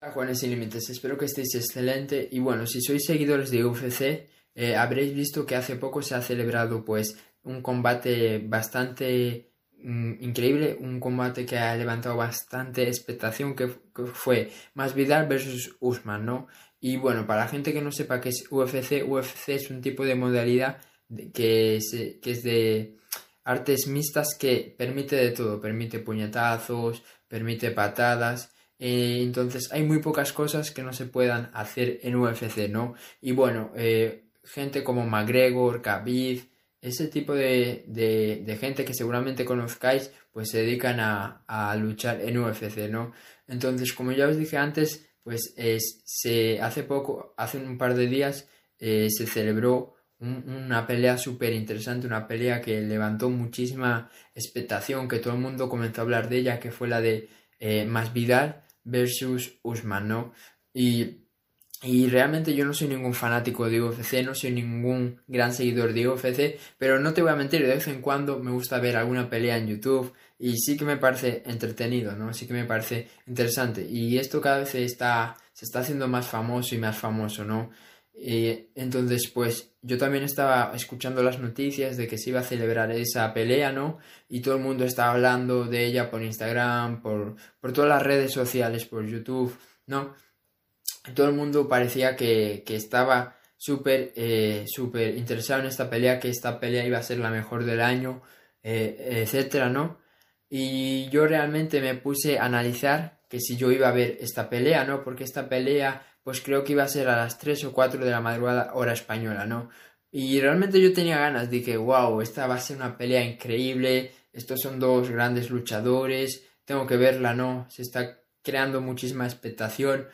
Hola Juanes Sin Límites, espero que estéis excelente y bueno, si sois seguidores de UFC, eh, habréis visto que hace poco se ha celebrado pues un combate bastante mm, increíble, un combate que ha levantado bastante expectación que, fue Más Vidal versus Usman, ¿no? Y bueno, para la gente que no sepa qué es UFC, UFC es un tipo de modalidad que, que es de artes mixtas que permite de todo, permite puñetazos, permite patadas, eh, entonces hay muy pocas cosas que no se puedan hacer en UFC, ¿no? Y bueno, eh, gente como McGregor, Khabib, ese tipo de, de, gente que seguramente conozcáis, pues se dedican a, a, luchar en UFC, ¿no? Entonces, como ya os dije antes, pues se, hace poco, hace un par de días, eh, se celebró una pelea súper interesante, una pelea que levantó muchísima expectación, que todo el mundo comenzó a hablar de ella, que fue la de Masvidal versus Usman, ¿no? Y, y realmente yo no soy ningún fanático de UFC, no soy ningún gran seguidor de UFC, pero no te voy a mentir, de vez en cuando me gusta ver alguna pelea en YouTube y sí que me parece entretenido, ¿no? Sí que me parece interesante. Y esto cada vez está, se está haciendo más famoso y más famoso, ¿no? Y entonces, pues yo también estaba escuchando las noticias de que se iba a celebrar esa pelea, ¿no? Y todo el mundo estaba hablando de ella por Instagram, por, por todas las redes sociales, por YouTube, ¿no? Todo el mundo parecía que, que estaba súper, eh, súper interesado en esta pelea, que esta pelea iba a ser la mejor del año, eh, etcétera, ¿no? Y yo realmente me puse a analizar que si yo iba a ver esta pelea, ¿no? Porque esta pelea pues creo que iba a ser a las 3 o 4 de la madrugada hora española, ¿no? Y realmente yo tenía ganas, dije, wow, esta va a ser una pelea increíble, estos son dos grandes luchadores, tengo que verla, ¿no? Se está creando muchísima expectación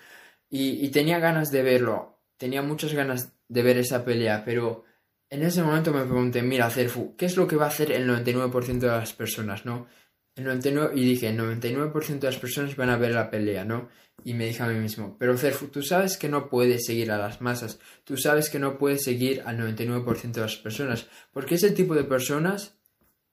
y, tenía ganas de verlo, tenía muchas ganas de ver esa pelea, pero en ese momento me pregunté, mira, Cerfu, ¿qué es lo que va a hacer el 99% de las personas, ¿no? El 99, y dije, el 99% de las personas van a ver la pelea, ¿no? Y me dije a mí mismo, pero Cerfu, tú sabes que no puedes seguir a las masas, tú sabes que no puedes seguir al 99% de las personas, porque ese tipo de personas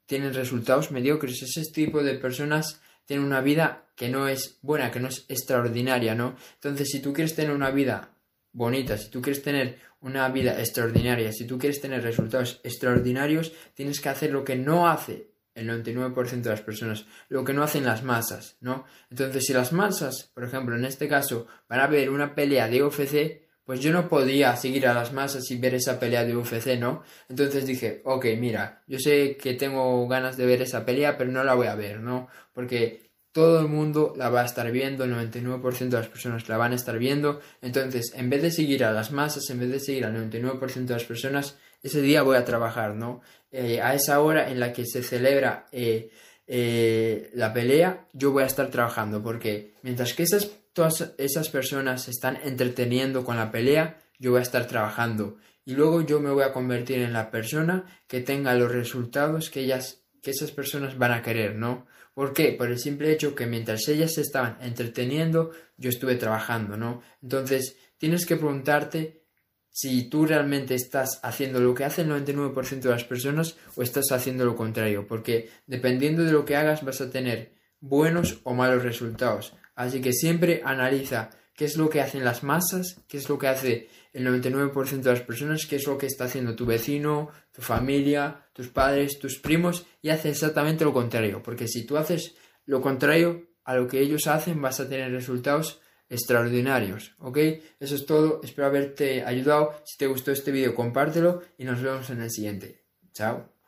tienen resultados mediocres, ese tipo de personas tienen una vida que no es buena, que no es extraordinaria, ¿no? Entonces, si tú quieres tener una vida bonita, si tú quieres tener una vida extraordinaria, si tú quieres tener resultados extraordinarios, tienes que hacer lo que no hace el 99% de las personas, lo que no hacen las masas, ¿no? Entonces, si las masas, por ejemplo, en este caso, van a ver una pelea de UFC, pues yo no podía seguir a las masas y ver esa pelea de UFC, ¿no? Entonces dije, ok, mira, yo sé que tengo ganas de ver esa pelea, pero no la voy a ver, ¿no? Porque todo el mundo la va a estar viendo, el 99% de las personas la van a estar viendo, entonces, en vez de seguir a las masas, en vez de seguir al 99% de las personas, ese día voy a trabajar, ¿no? Eh, a esa hora en la que se celebra eh, eh, la pelea, yo voy a estar trabajando, porque mientras que esas, todas esas personas se están entreteniendo con la pelea, yo voy a estar trabajando. Y luego yo me voy a convertir en la persona que tenga los resultados que ellas, que esas personas van a querer, ¿no? ¿Por qué? Por el simple hecho que mientras ellas se estaban entreteniendo, yo estuve trabajando, ¿no? Entonces, tienes que preguntarte si tú realmente estás haciendo lo que hace el 99% de las personas o estás haciendo lo contrario, porque dependiendo de lo que hagas vas a tener buenos o malos resultados. Así que siempre analiza qué es lo que hacen las masas, qué es lo que hace el 99% de las personas, qué es lo que está haciendo tu vecino, tu familia, tus padres, tus primos, y hace exactamente lo contrario, porque si tú haces lo contrario a lo que ellos hacen vas a tener resultados extraordinarios, ¿ok? Eso es todo, espero haberte ayudado. Si te gustó este vídeo, compártelo y nos vemos en el siguiente. Chao.